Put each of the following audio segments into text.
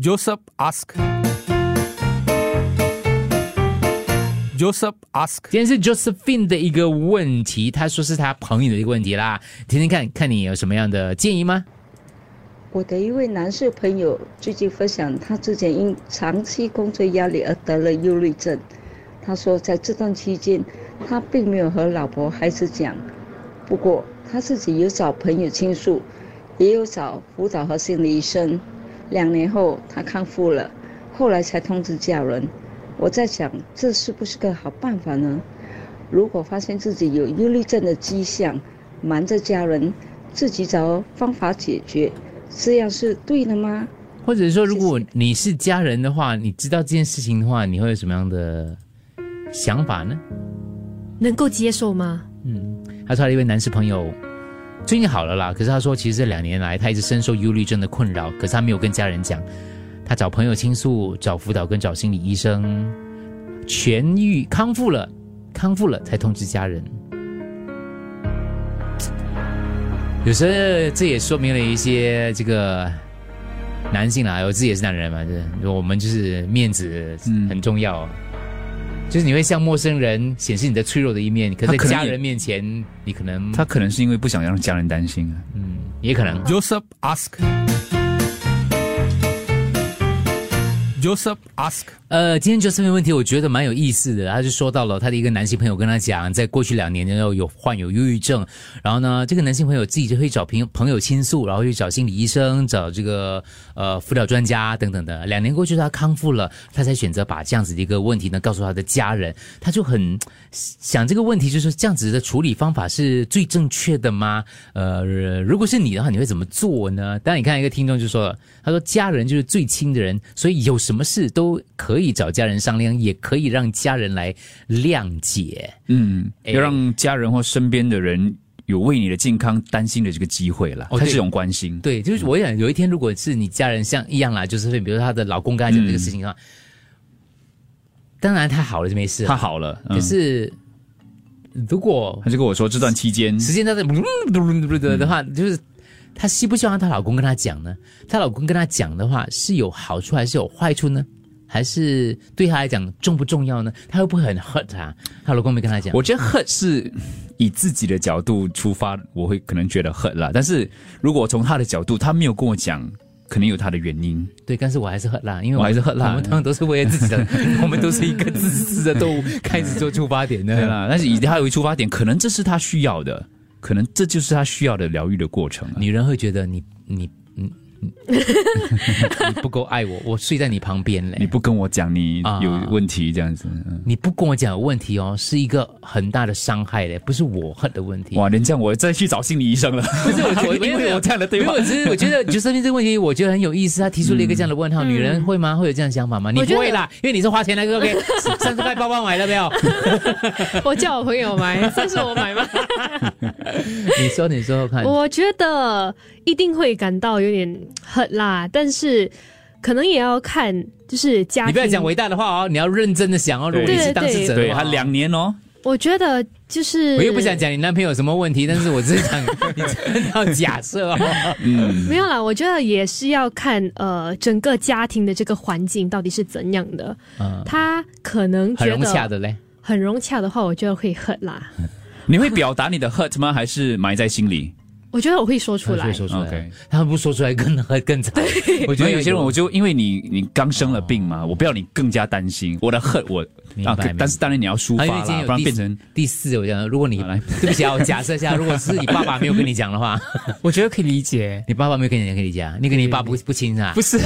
Joseph ask. Joseph ask. 今天是 Josephine 的一个问题，他说是他朋友的一个问题啦，听听看看你有什么样的建议吗？我的一位男士朋友最近分享，他之前因长期工作压力而得了忧虑症。他说，在这段期间，他并没有和老婆孩子讲，不过他自己有找朋友倾诉，也有找辅导和心理医生。两年后，他康复了，后来才通知家人。我在想，这是不是个好办法呢？如果发现自己有忧虑症的迹象，瞒着家人，自己找方法解决，这样是对的吗？或者说，如果你是家人的话，你知道这件事情的话，你会有什么样的想法呢？能够接受吗？嗯，他说他一位男士朋友最近好了啦，可是他说，其实这两年来他一直深受忧郁症的困扰，可是他没有跟家人讲。他找朋友倾诉，找辅导跟找心理医生，痊愈康复了，康复了才通知家人。有时候这也说明了一些这个男性啦，我自己也是男人嘛，就是我们就是面子很重要，就是你会向陌生人显示你的脆弱的一面，可是在家人面前，你可能他可能是因为不想让家人担心啊，嗯，也可能。Joseph ask. Joseph ask. 呃，今天就这个问题，我觉得蛮有意思的。他就说到了他的一个男性朋友跟他讲，在过去两年呢有患有忧郁症，然后呢，这个男性朋友自己就会找朋友朋友倾诉，然后去找心理医生，找这个呃辅导专家等等的。两年过去，他康复了，他才选择把这样子的一个问题呢告诉他的家人。他就很想这个问题，就是这样子的处理方法是最正确的吗？呃，如果是你的话，你会怎么做呢？当然，你看一个听众就说了，他说家人就是最亲的人，所以有什么事都可以找家人商量，也可以让家人来谅解。嗯，哎要让家人或身边的人有为你的健康担心的这个机会了，哦对它是一种关心。对，就是我想有一天，如果是你家人像一样啦，就是比如说她的老公跟她讲这个事情的话，当然她好了就没事了，他好了，嗯可是如果他就跟我说，这段期间时间在这的话，就是她希不希望她老公跟她讲呢？她老公跟她讲的话是有好处还是有坏处呢？还是对他来讲重不重要呢？他会不会很 hurt 她？她老公没跟他讲，我觉得 hurt 是以自己的角度出发，我会可能觉得 hurt 啦。但是如果从他的角度，他没有跟我讲，可能有他的原因。对，但是我还是 hurt 啦，因为我还是 hurt 啦我们通常都是为了自己的，我们都是一个自私的动物，开始做出发点的。对啦，但是以他为出发点，可能这是他需要的，可能这就是他需要的疗愈的过程啊。女人会觉得你你你你你不够爱我，我睡在你旁边嘞。你不跟我讲你啊有问题这样子，嗯你不跟我讲有问题哦，是一个很大的伤害嘞，不是我恨的问题。哇，连这样我再去找心理医生了。不是我，我 因为我这样的对话我只是我觉得就身边这个问题，我觉得很有意思。他提出了一个这样的问号，女人会吗？会有这样的想法吗？你不会啦，因为你是花钱那个 OK，三十块包包买了没有？我叫我朋友买，算是我买吗？你说，你说说看。我觉得一定会感到有点恨啦，但是可能也要看，就是家庭。你不要讲伟大的话哦，你要认真的想哦。如果你是当事者的话，对他两年哦，我觉得就是我又不想讲你男朋友什么问题，但是我只是想 你真的要假设哦。嗯，没有啦，我觉得也是要看呃整个家庭的这个环境到底是怎样的。嗯，他可能觉很融洽的嘞。很融洽的话，我觉得会恨啦。你会表达你的 hurt 吗？还是埋在心里？我觉得我会说出来他会。说出来他们不说出来更 更惨。我我觉得有些人，我就就因为你你刚生了病嘛，我不要你更加担心。我的 hurt 我啊可明白但是当然你要抒发啦，啊因为今天有不然变成第四，我讲，如果你好来 对不起啊，我假设一下，如果是你爸爸没有跟你讲的话，我觉得可以理解，你爸爸没有跟你讲，可以理解啊，你跟你爸不不亲啊不？是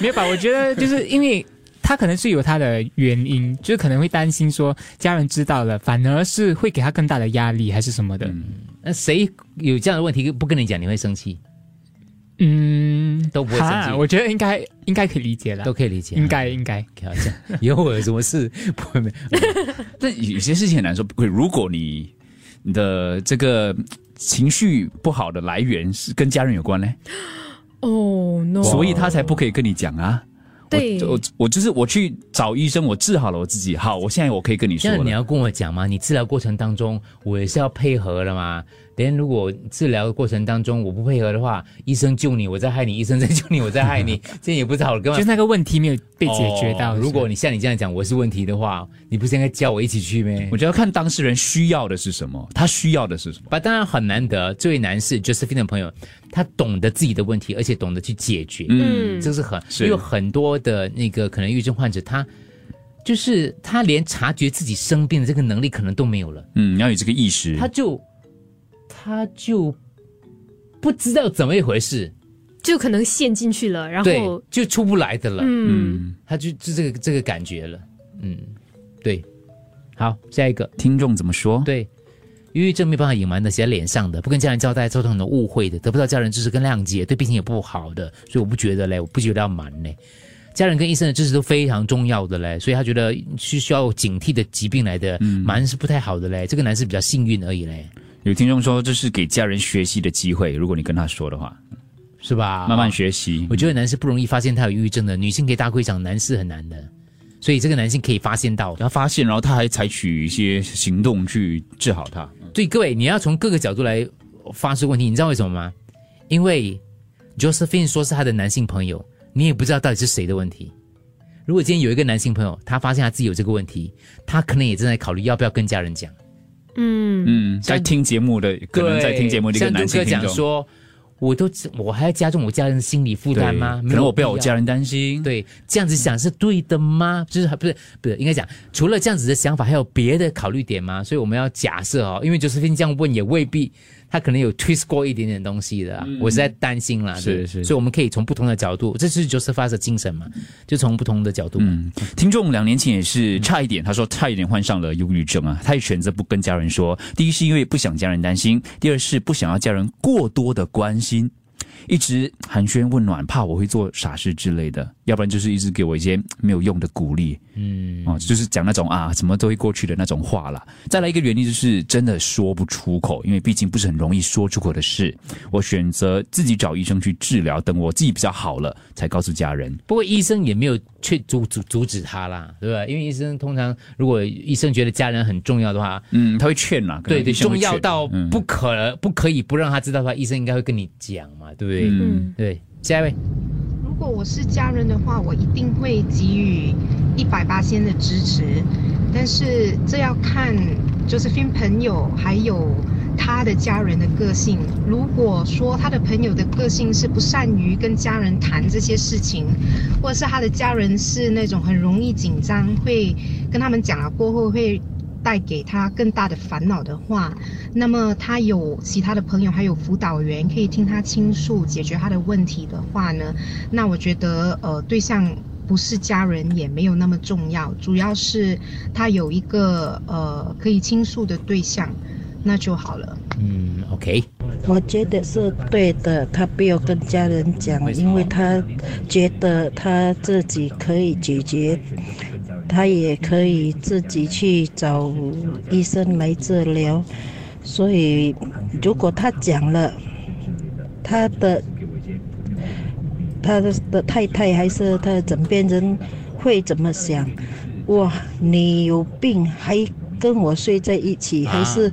没有吧？我觉得就是因为他可能是有他的原因，就是可能会担心说家人知道了，反而是会给他更大的压力还是什么的。那谁有这样的问题不跟你讲，你会生气？嗯，都不会生气我觉得应该应该可以理解了都，可以理解啊，应该应该。开玩笑。以后我有什么事不会没 但有些事情很难说。不会，如果你你的这个情绪不好的来源是跟家人有关呢，哦 no！所以他才不可以跟你讲啊。对我我我就是我去找医生，我治好了我自己。好，我现在我可以跟你说你要跟我讲吗？你治疗过程当中，我也是要配合的嘛。连如果治疗的过程当中我不配合的话，医生救你，我再害你；医生再救你，我再害你，这样也不是好了，根本就是那个问题没有被解决到。哦如果你像你这样讲我是问题的话，你不是应该叫我一起去咩我？觉得看当事人需要的是什么，他需要的是什么。吧，当然很难得，这位男士 Josephine 的朋友，他懂得自己的问题，而且懂得去解决，嗯这是很，是因为很多的那个可能抑郁症患者，他就是他连察觉自己生病的这个能力可能都没有了，嗯，你要有这个意识。他就他就不知道怎么一回事，就可能陷进去了，然对后，就出不来的了，嗯，嗯，他就就这个这个感觉了，嗯，对，好，下一个，听众怎么说？对。抑郁症没办法隐瞒的，写在脸上的，不跟家人交代，造成很多误会的，得不到家人支持跟谅解，对病情也不好的，所以我不觉得嘞，我不觉得要瞒嘞。家人跟医生的支持都非常重要的嘞，所以他觉得是需要警惕的疾病来的，瞒是不太好的嘞。这个男士比较幸运而已嘞，有听众说这是给家人学习的机会，如果你跟他说的话，是吧？慢慢学习。我觉得男士不容易发现他有抑郁症的，女性可以大规长，男士很难的，所以这个男性可以发现到。他发现，然后他还采取一些行动去治好他。对各位，你要从各个角度来发出问题，你知道为什么吗？因为 Josephine 说是他的男性朋友，你也不知道到底是谁的问题。如果今天有一个男性朋友，他发现他自己有这个问题，他可能也正在考虑要不要跟家人讲。嗯，嗯，在听节目的，可能在听节目的一个男性听众，讲说，我都我还要加重我家人的心理负担吗？可能我不要我家人担心。对，这样子想是对的吗？就是还不是不是应该讲，除了这样子的想法，还有别的考虑点吗？所以我们要假设哦，因为 Josephine 这样问也未必，他可能有 twist 过一点点东西的啊、我是在担心啦。对是是所以我们可以从不同的角度，这就是 Josephine 的精神嘛，就从不同的角度。嗯，听众两年前也是差一点，他说差一点患上了忧郁症啊，他也选择不跟家人说。第一是因为不想家人担心，第二是不想要家人过多的关心，一直寒暄问暖，怕我会做傻事之类的，要不然就是一直给我一些没有用的鼓励。嗯，哦，就是讲那种啊，什么都会过去的那种话啦。再来一个原因就是真的说不出口，因为毕竟不是很容易说出口的事。我选择自己找医生去治疗，等我自己比较好了才告诉家人。不过医生也没有去阻阻阻止他啦，对吧？因为医生通常如果医生觉得家人很重要的话，嗯，他会劝啦，对对，重要到嗯不可、不可以不让他知道的话，医生应该会跟你讲嘛，对不对？嗯对，下一位，如如果我是家人的话，我一定会给予一百八千的支持，但是这要看 Josephine 朋友还有他的家人的个性。如果说他的朋友的个性是不善于跟家人谈这些事情，或者是他的家人是那种很容易紧张，会跟他们讲了过后会带给他更大的烦恼的话，那么他有其他的朋友，还有辅导员可以听他倾诉，解决他的问题的话呢，那我觉得呃对象不是家人也没有那么重要，主要是他有一个呃可以倾诉的对象，那就好了。嗯，OK，我觉得是对的，他不要跟家人讲，因为他觉得他自己可以解决，他也可以自己去找医生来治疗。所以，如果他讲了，他的他的的太太还是他的枕边人会怎么想？哇，你有病还跟我睡在一起，还是？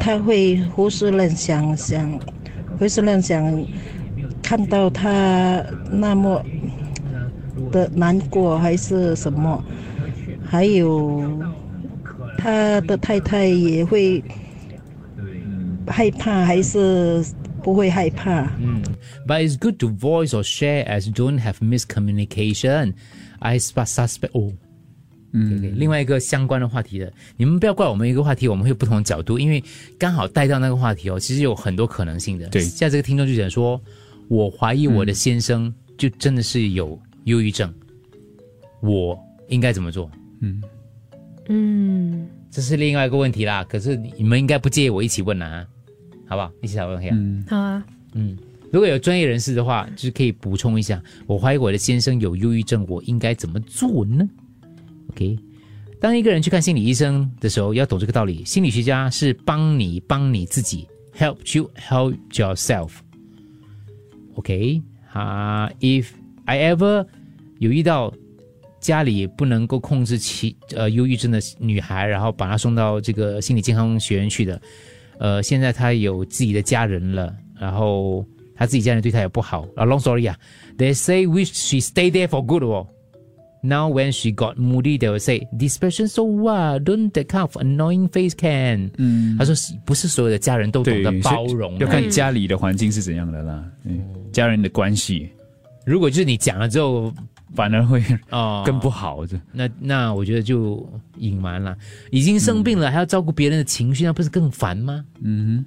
他会胡思乱想，想胡思乱想，看到他那么的难过还是什么，还有他的太太也会害怕，还是不会害怕？嗯，But it's good to voice or share as don't have miscommunication. I sus- suspect 哦。嗯，另外一个相关的话题的，你们不要怪我们一个话题，我们会有不同的角度，因为刚好带到那个话题哦，其实有很多可能性的。对在这个听众就讲说，我怀疑我的先生就真的是有忧郁症，我应该怎么做？嗯，这是另外一个问题啦。可是你们应该不介意我一起问啊，好不好？一起讨论一下。嗯，好啊，嗯，如果有专业人士的话，就是可以补充一下。我怀疑我的先生有忧郁症，我应该怎么做呢？OK，当一个人去看心理医生的时候，要懂这个道理。心理学家是帮你帮你自己，help you help yourself。OK，啊、i f I ever 有遇到家里不能够控制其呃忧郁症的女孩，然后把她送到这个心理健康学院去的。呃，现在她有自己的家人了，然后她自己家人对她也不好。啊，long story 啊，they say wish she stay there for good 哦。Now when she got moody, they will say this person so what? Don't that kind of annoying face can？嗯，他说不是所有的家人都懂得包容，要看家里的环境是怎样的啦，嗯，家人的关系如果就是你讲了之后，反而会哦，更不好的。那那我觉得就隐瞒了，已经生病了、还要照顾别人的情绪，那不是更烦吗？嗯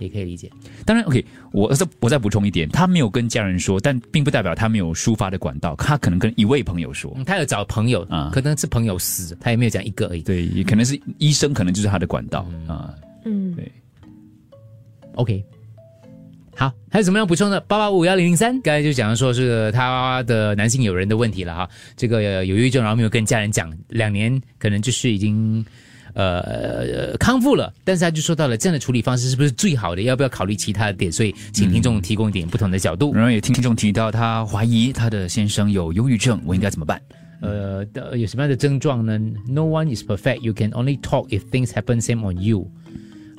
也可以理解。当然，OK，我再我再补充一点，他没有跟家人说，但并不代表他没有抒发的管道，他可能跟一位朋友说，嗯，他有找朋友啊可能是朋友死，他也没有讲一个而已。对，也可能是医生，可能就是他的管道啊。嗯，对，OK，好，还有什么要补充的？八八五幺零零三，刚才就讲说是他的男性友人的问题了哈，这个呃有抑郁症，然后没有跟家人讲，两年可能就是已经。呃呃康复了，但是他就说到了这样的处理方式是不是最好的？要不要考虑其他的点？所以请听众提供一点不同的角度。然后也听众提到，他怀疑他的先生有忧郁症，我应该怎么办？呃，的有什么样的症状呢？No one is perfect. You can only talk if things happen same on you.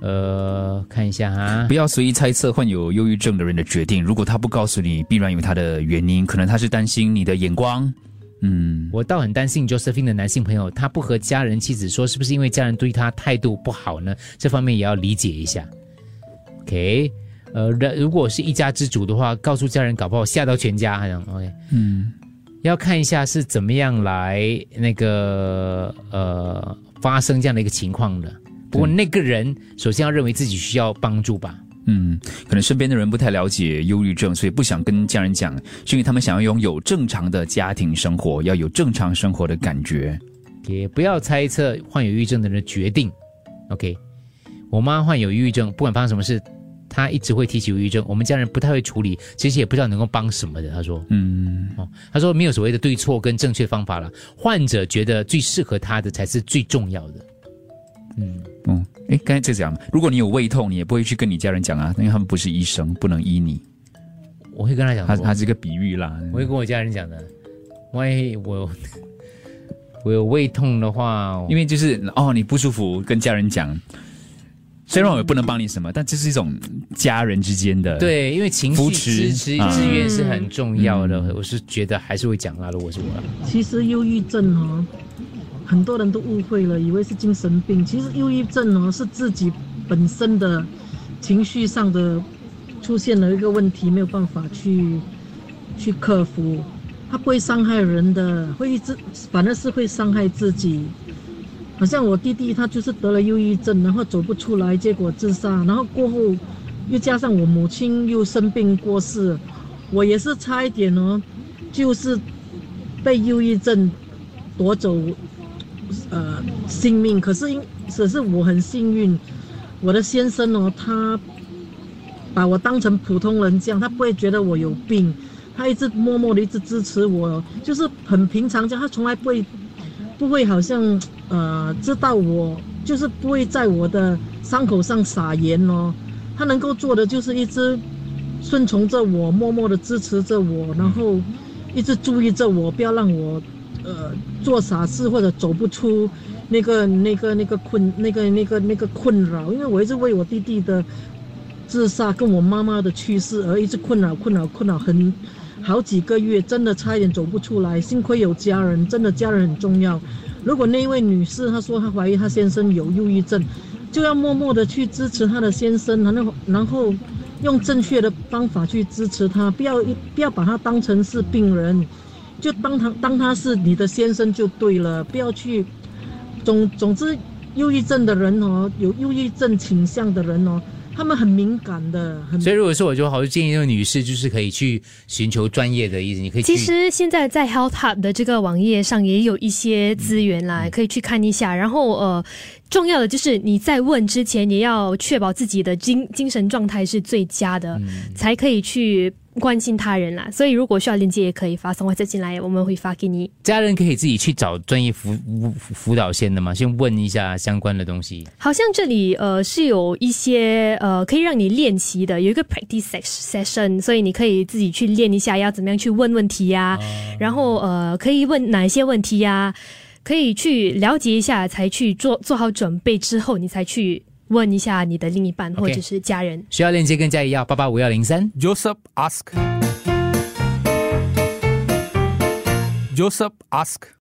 呃，看一下哈不，要随意猜测患有忧郁症的人的决定。如果他不告诉你，必然有他的原因，可能他是担心你的眼光。嗯，我倒很担心 Josephine 的男性朋友，他不和家人妻子说，是不是因为家人对他态度不好呢？这方面也要理解一下。OK，呃，如如果是一家之主的话，告诉家人，搞不好吓到全家。好像 OK，嗯，要看一下是怎么样来那个呃发生这样的一个情况的。不过那个人首先要认为自己需要帮助吧。嗯，可能身边的人不太了解忧郁症，所以不想跟家人讲，是因为他们想要拥有正常的家庭生活，要有正常生活的感觉。也不要猜测患有抑郁症的人的决定。OK，我妈患有抑郁症，不管发生什么事，她一直会提起抑郁症。我们家人不太会处理，其实也不知道能够帮什么的。她说，嗯，哦，她说没有所谓的对错跟正确方法了，患者觉得最适合他的才是最重要的。嗯，哦，哎，刚才这讲，如果你有胃痛，你也不会去跟你家人讲啊，因为他们不是医生，不能医你。我会跟他讲，他他是个比喻啦。我会跟我家人讲的。万一我 我有胃痛的话，因为就是哦，你不舒服，跟家人讲，虽然我也不能帮你什么，但这是一种家人之间的。，对，因为情绪扶持支持啊支援是很重要的。嗯我是觉得还是会讲啦，如果是我啦。其实忧郁症哦，很多人都误会了，以为是精神病。其实忧郁症哦是自己本身的情绪上的出现了一个问题，没有办法去去克服。它不会伤害人的，会一直反而是会伤害自己。好像我弟弟他就是得了忧郁症，然后走不出来，结果自杀，然后过后又加上我母亲又生病过世，我也是差一点哦，就是被忧郁症夺走呃性命。可是因只是我很幸运，我的先生哦，他把我当成普通人这样，他不会觉得我有病，他一直默默的一直支持我，就是很平常这样，他从来不会不会好像呃知道我，就是不会在我的伤口上撒盐哦，他能够做的就是一直顺从着我，默默的支持着我，然后一直注意着我，不要让我呃做傻事或者走不出那个那个那个困那个那个那个困扰，因为我一直为我弟弟的自杀跟我妈妈的去世而一直困扰困扰困扰很好几个月，真的差一点走不出来。幸亏有家人，真的家人很重要。如果那一位女士她说她怀疑她先生有忧郁症，就要默默的去支持她的先生，然后然后用正确的方法去支持他，不要不要把他当成是病人，就当他当他是你的先生就对了，不要去总总之，忧郁症的人哦，有忧郁症倾向的人哦，他们很敏感的，很所以如果说我就好，就建议这个女士就是可以去寻求专业的意思，你可以其实现在在 Health Hub 的这个网页上也有一些资源啦，可以去看一下。然后呃，重要的就是你在问之前，也要确保自己的精精神状态是最佳的，才可以去关心他人啦。所以如果需要链接，也可以发送 WhatsApp 进来，我们会发给你。家人可以自己去找专业辅辅辅导线的吗，先问一下相关的东西。好像这里呃是有一些呃可以让你练习的，有一个 practice session，所以你可以自己去练一下要怎么样去问问题呀、然后呃可以问哪一些问题呀、可以去了解一下，才去做做好准备之后，你才去问一下你的另一半或者是家人。需要链接跟嘉怡要八八五幺零三。Joseph ask. Joseph ask.